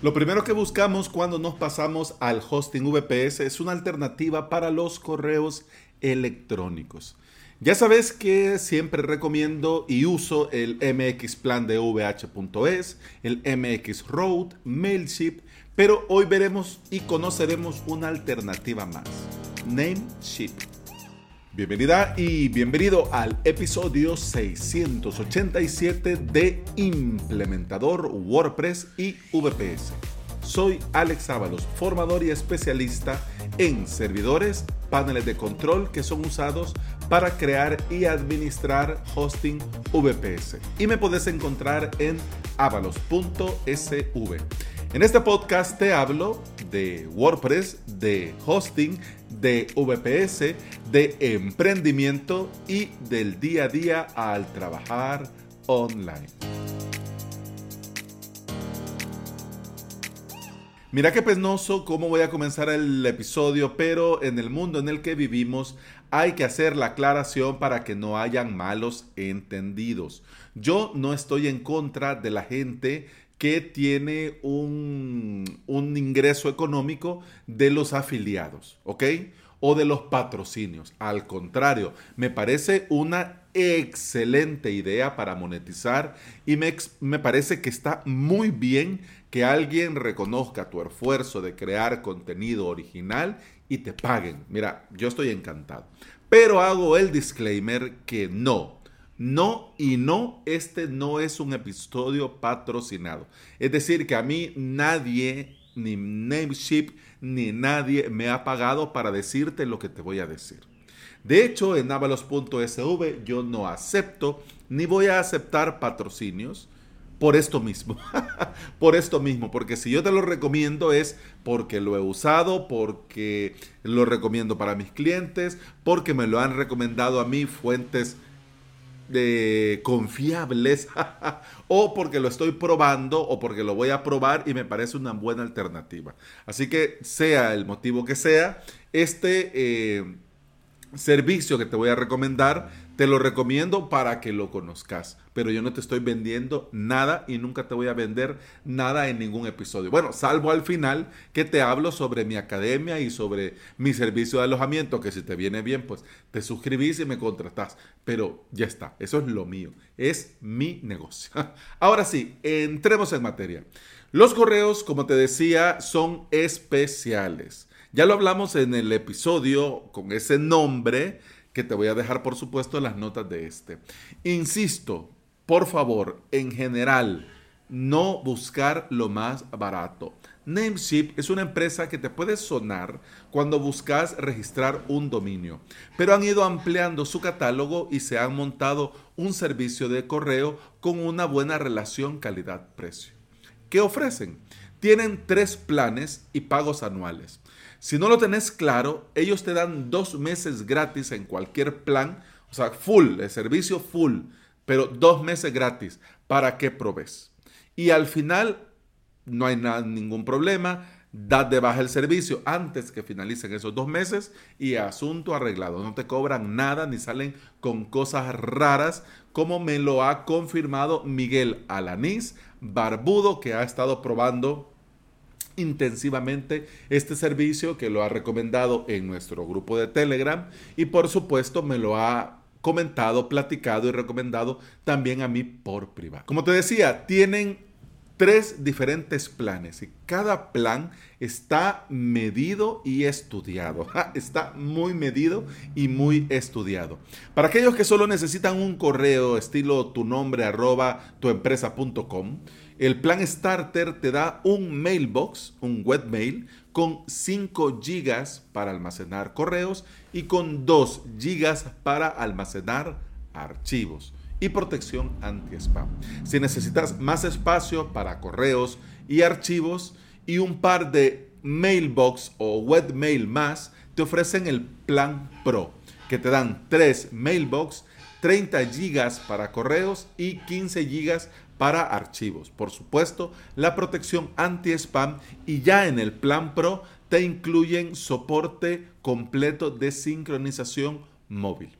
Lo primero que buscamos cuando nos pasamos al hosting VPS es una alternativa para los correos electrónicos. Ya sabes que siempre recomiendo y uso el MX Plan de VH.es, el MX Road, Mailship, pero hoy veremos y conoceremos una alternativa más, Namecheap. Bienvenida y bienvenido al episodio 687 de Implementador WordPress y VPS. Soy Alex Ábalos, formador y especialista en servidores, paneles de control que son usados para crear y administrar hosting VPS. Y me puedes encontrar en avalos.sv. En este podcast te hablo de WordPress, de hosting, de VPS, de emprendimiento y del día a día al trabajar online. Mira qué penoso cómo voy a comenzar el episodio, pero en el mundo en el que vivimos hay que hacer la aclaración para que no hayan malos entendidos. Yo no estoy en contra de la gente que tiene un, ingreso económico de los afiliados, ¿ok? O de los patrocinios. Al contrario, me parece una excelente idea para monetizar y me, me parece que está muy bien que alguien reconozca tu esfuerzo de crear contenido original y te paguen. Mira, yo estoy encantado. Pero hago el disclaimer que no, no y no, este no es un episodio patrocinado. Es decir, que a mí nadie, ni Namecheap, ni nadie me ha pagado para decirte lo que te voy a decir. De hecho, en avalos.sv yo no acepto ni voy a aceptar patrocinios por esto mismo. por esto mismo, porque si yo te lo recomiendo es porque lo he usado, porque lo recomiendo para mis clientes, porque me lo han recomendado a mí fuentes de confiables o porque lo estoy probando o porque lo voy a probar y me parece una buena alternativa. Así que sea el motivo que sea, este eh, servicio que te voy a recomendar, te lo recomiendo para que lo conozcas. Pero yo no te estoy vendiendo nada y nunca te voy a vender nada en ningún episodio. Bueno, salvo al final que te hablo sobre mi academia y sobre mi servicio de alojamiento, que si te viene bien, pues te suscribís y me contratás. Pero ya está, eso es lo mío, es mi negocio. Ahora sí, entremos en materia. Los correos, como te decía, son especiales. Ya lo hablamos en el episodio con ese nombre que te voy a dejar por supuesto en las notas de este. Insisto, por favor, en general, no buscar lo más barato. Namecheap es una empresa que te puede sonar cuando buscas registrar un dominio, pero han ido ampliando su catálogo y se han montado un servicio de correo con una buena relación calidad-precio. ¿Qué ofrecen? Tienen tres planes y pagos anuales. Si no lo tenés claro, ellos te dan dos meses gratis en cualquier plan, o sea, full, el servicio full, pero dos meses gratis para que probes. Y al final no hay ningún problema, da de baja el servicio antes que finalicen esos dos meses y asunto arreglado. No te cobran nada ni salen con cosas raras como me lo ha confirmado Miguel Alanís, barbudo que ha estado probando intensivamente este servicio que lo ha recomendado en nuestro grupo de Telegram y por supuesto me lo ha comentado, platicado y recomendado también a mí por privado. Como te decía, tienen tres diferentes planes y cada plan está medido y estudiado. Está muy medido y muy estudiado. Para aquellos que solo necesitan un correo estilo tu nombre arroba tuempresa.com, el plan Starter te da un mailbox, un webmail, con 5 GB para almacenar correos y con 2 GB para almacenar archivos y protección anti-spam. Si necesitas más espacio para correos y archivos y un par de mailbox o webmail más, te ofrecen el plan Pro, que te dan 3 mailbox, 30 GB para correos y 15 GB para archivos. Por supuesto, la protección anti-spam y ya en el plan Pro te incluyen soporte completo de sincronización móvil.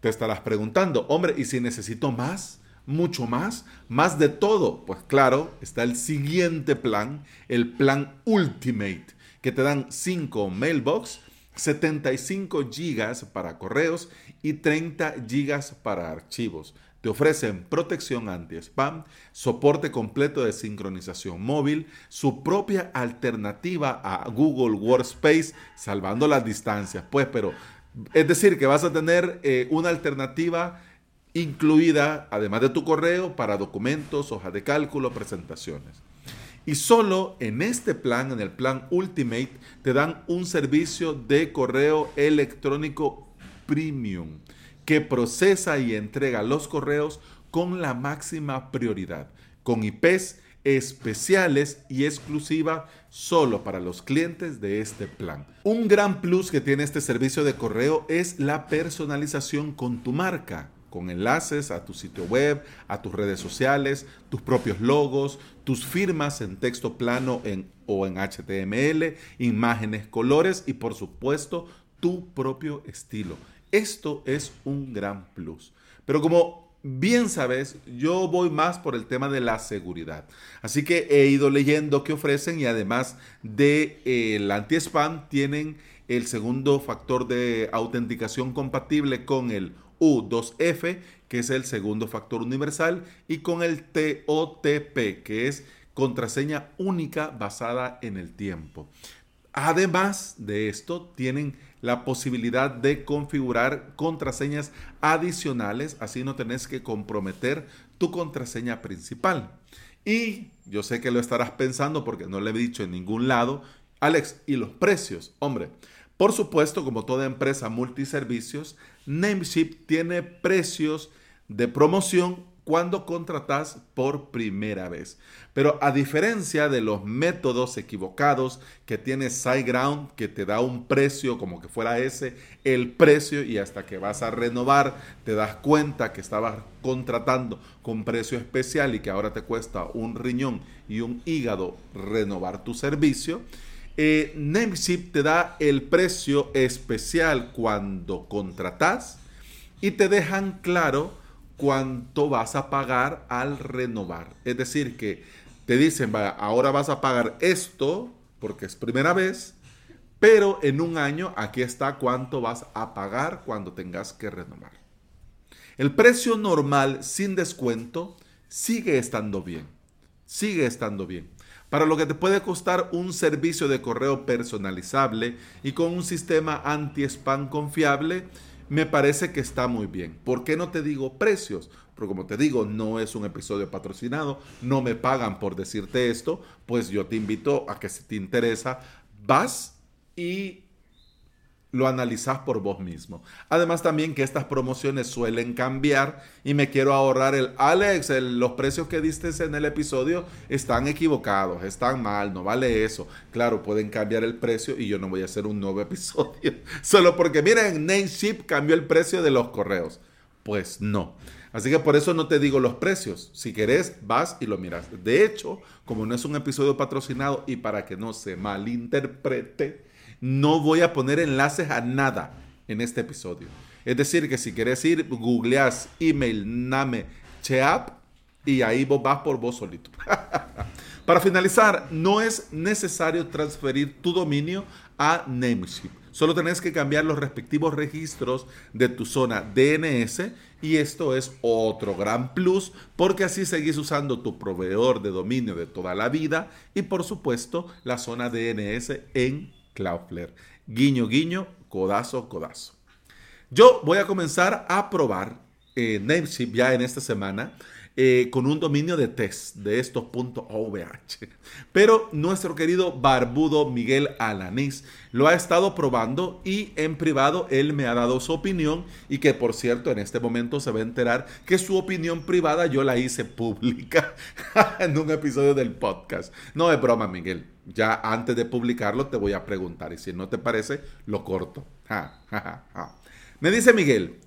Te estarás preguntando, hombre, ¿y si necesito más? mucho más, más de todo. Pues claro, está el siguiente plan, el plan Ultimate, que te dan 5 mailbox, 75 gigas para correos y 30 gigas para archivos. Te ofrecen protección anti-spam, soporte completo de sincronización móvil, su propia alternativa a Google Workspace, salvando las distancias. Pues, pero es decir, que vas a tener eh, una alternativa incluida, además de tu correo, para documentos, hojas de cálculo, presentaciones. Y solo en este plan, en el plan Ultimate, te dan un servicio de correo electrónico premium que procesa y entrega los correos con la máxima prioridad, con IPs especiales y exclusiva solo para los clientes de este plan. Un gran plus que tiene este servicio de correo es la personalización con tu marca, con enlaces a tu sitio web, a tus redes sociales, tus propios logos, tus firmas en texto plano en, o en HTML, imágenes, colores y por supuesto tu propio estilo. Esto es un gran plus. Pero como bien sabes, yo voy más por el tema de la seguridad. Así que he ido leyendo qué ofrecen y además del de, eh, anti-spam tienen el segundo factor de autenticación compatible con el U2F, que es el segundo factor universal, y con el TOTP, que es contraseña única basada en el tiempo. Además de esto, tienen la posibilidad de configurar contraseñas adicionales, así no tenés que comprometer tu contraseña principal. Y yo sé que lo estarás pensando porque no le he dicho en ningún lado, Alex, ¿y los precios? Hombre, por supuesto, como toda empresa multiservicios, Nameship tiene precios de promoción cuando contratas por primera vez. Pero a diferencia de los métodos equivocados que tiene SiteGround, que te da un precio como que fuera ese el precio y hasta que vas a renovar te das cuenta que estabas contratando con precio especial y que ahora te cuesta un riñón y un hígado renovar tu servicio. Eh, te da el precio especial cuando contratas y te dejan claro cuánto vas a pagar al renovar. Es decir, que te dicen, ahora vas a pagar esto porque es primera vez, pero en un año aquí está cuánto vas a pagar cuando tengas que renovar. El precio normal sin descuento sigue estando bien, sigue estando bien. Para lo que te puede costar un servicio de correo personalizable y con un sistema anti-spam confiable, me parece que está muy bien. ¿Por qué no te digo precios? Porque como te digo, no es un episodio patrocinado, no me pagan por decirte esto, pues yo te invito a que si te interesa, vas y lo analizas por vos mismo. Además también que estas promociones suelen cambiar y me quiero ahorrar el Alex, los precios que diste en el episodio están equivocados, están mal, no vale eso. Claro, pueden cambiar el precio y yo no voy a hacer un nuevo episodio solo porque miren, Nameship cambió el precio de los correos. Pues no. Así que por eso no te digo los precios. Si querés, vas y lo miras. De hecho, como no es un episodio patrocinado y para que no se malinterprete, no voy a poner enlaces a nada en este episodio. Es decir, que si quieres ir, googleas email name cheap y ahí vos vas por vos solito. Para finalizar, no es necesario transferir tu dominio a Nameship. Solo tenés que cambiar los respectivos registros de tu zona DNS y esto es otro gran plus porque así seguís usando tu proveedor de dominio de toda la vida y por supuesto la zona DNS en Cloudflare. Guiño, guiño, codazo, codazo. Yo voy a comenzar a probar eh, ya en esta semana eh, con un dominio de test de estos .ovh. Pero nuestro querido barbudo Miguel Alanís lo ha estado probando y en privado él me ha dado su opinión y que por cierto en este momento se va a enterar que su opinión privada yo la hice pública en un episodio del podcast. No es broma Miguel, ya antes de publicarlo te voy a preguntar y si no te parece lo corto. me dice Miguel,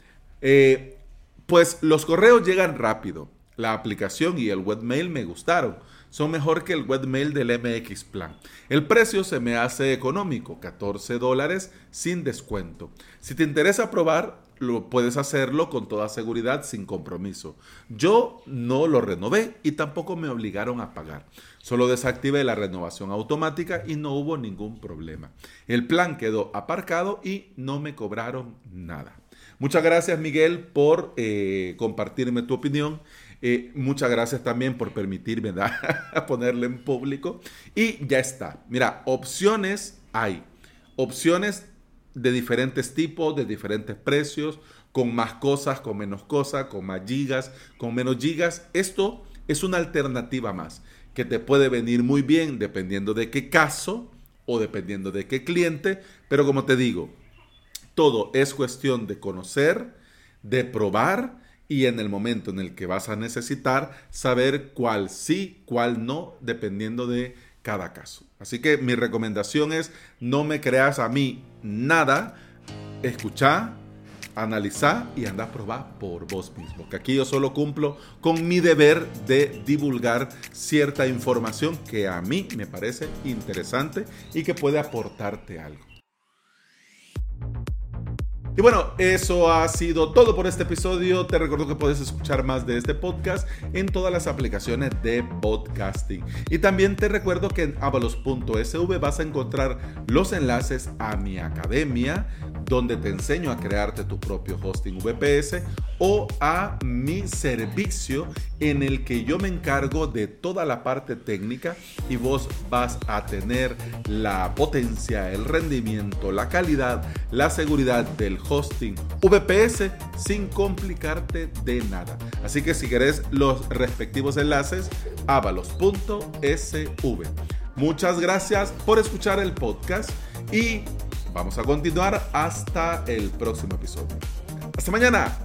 eh, pues los correos llegan rápido la aplicación y el webmail me gustaron. son mejor que el webmail del MX Plan. El precio se me hace económico, 14 dólares sin descuento. Si te interesa probar, lo puedes hacerlo con toda seguridad sin compromiso. Yo no lo renové y tampoco me obligaron a pagar. Solo desactivé la renovación automática y no hubo ningún problema. El plan quedó aparcado y no me cobraron nada. Muchas gracias Miguel por eh, compartirme tu opinión. Muchas gracias también por permitirme ponerle en público. Y ya está. Mira, opciones hay. Opciones de diferentes tipos, de diferentes precios, con más cosas, con menos cosas, con más gigas, con menos gigas. Esto es una alternativa más que te puede venir muy bien dependiendo de qué caso o dependiendo de qué cliente. Pero como te digo, todo es cuestión de conocer, de probar y en el momento en el que vas a necesitar saber cuál sí, cuál no, dependiendo de cada caso. Así que mi recomendación es no me creas a mí nada, escucha, analiza y anda a probar por vos mismo. Que aquí yo solo cumplo con mi deber de divulgar cierta información que a mí me parece interesante y que puede aportarte algo. Y bueno, eso ha sido todo por este episodio. Te recuerdo que puedes escuchar más de este podcast en todas las aplicaciones de podcasting. Y también te recuerdo que en avalos.sv vas a encontrar los enlaces a mi academia, donde te enseño a crearte tu propio hosting VPS, o a mi servicio en el que yo me encargo de toda la parte técnica y vos vas a tener la potencia, el rendimiento, la calidad, la seguridad del hosting VPS sin complicarte de nada. Así que si querés los respectivos enlaces, avalos.sv. Muchas gracias por escuchar el podcast y vamos a continuar hasta el próximo episodio. Hasta mañana.